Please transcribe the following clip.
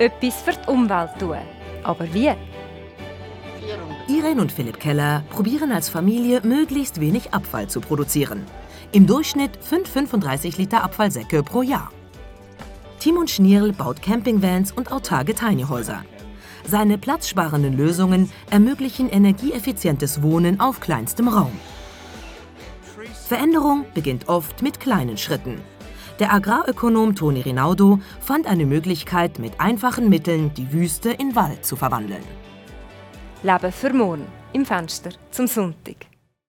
etwas für die Umwelt tun. Aber wie? Irene und Philipp Keller probieren als Familie möglichst wenig Abfall zu produzieren. Im Durchschnitt 5,35 Liter Abfallsäcke pro Jahr. Timon Schnierl baut Campingvans und autarke Tinyhäuser. Seine platzsparenden Lösungen ermöglichen energieeffizientes Wohnen auf kleinstem Raum. Veränderung beginnt oft mit kleinen Schritten. Der Agrarökonom Toni Rinaudo fand eine Möglichkeit, mit einfachen Mitteln die Wüste in Wald zu verwandeln. Leben für morgen im Fenster zum Sonntag.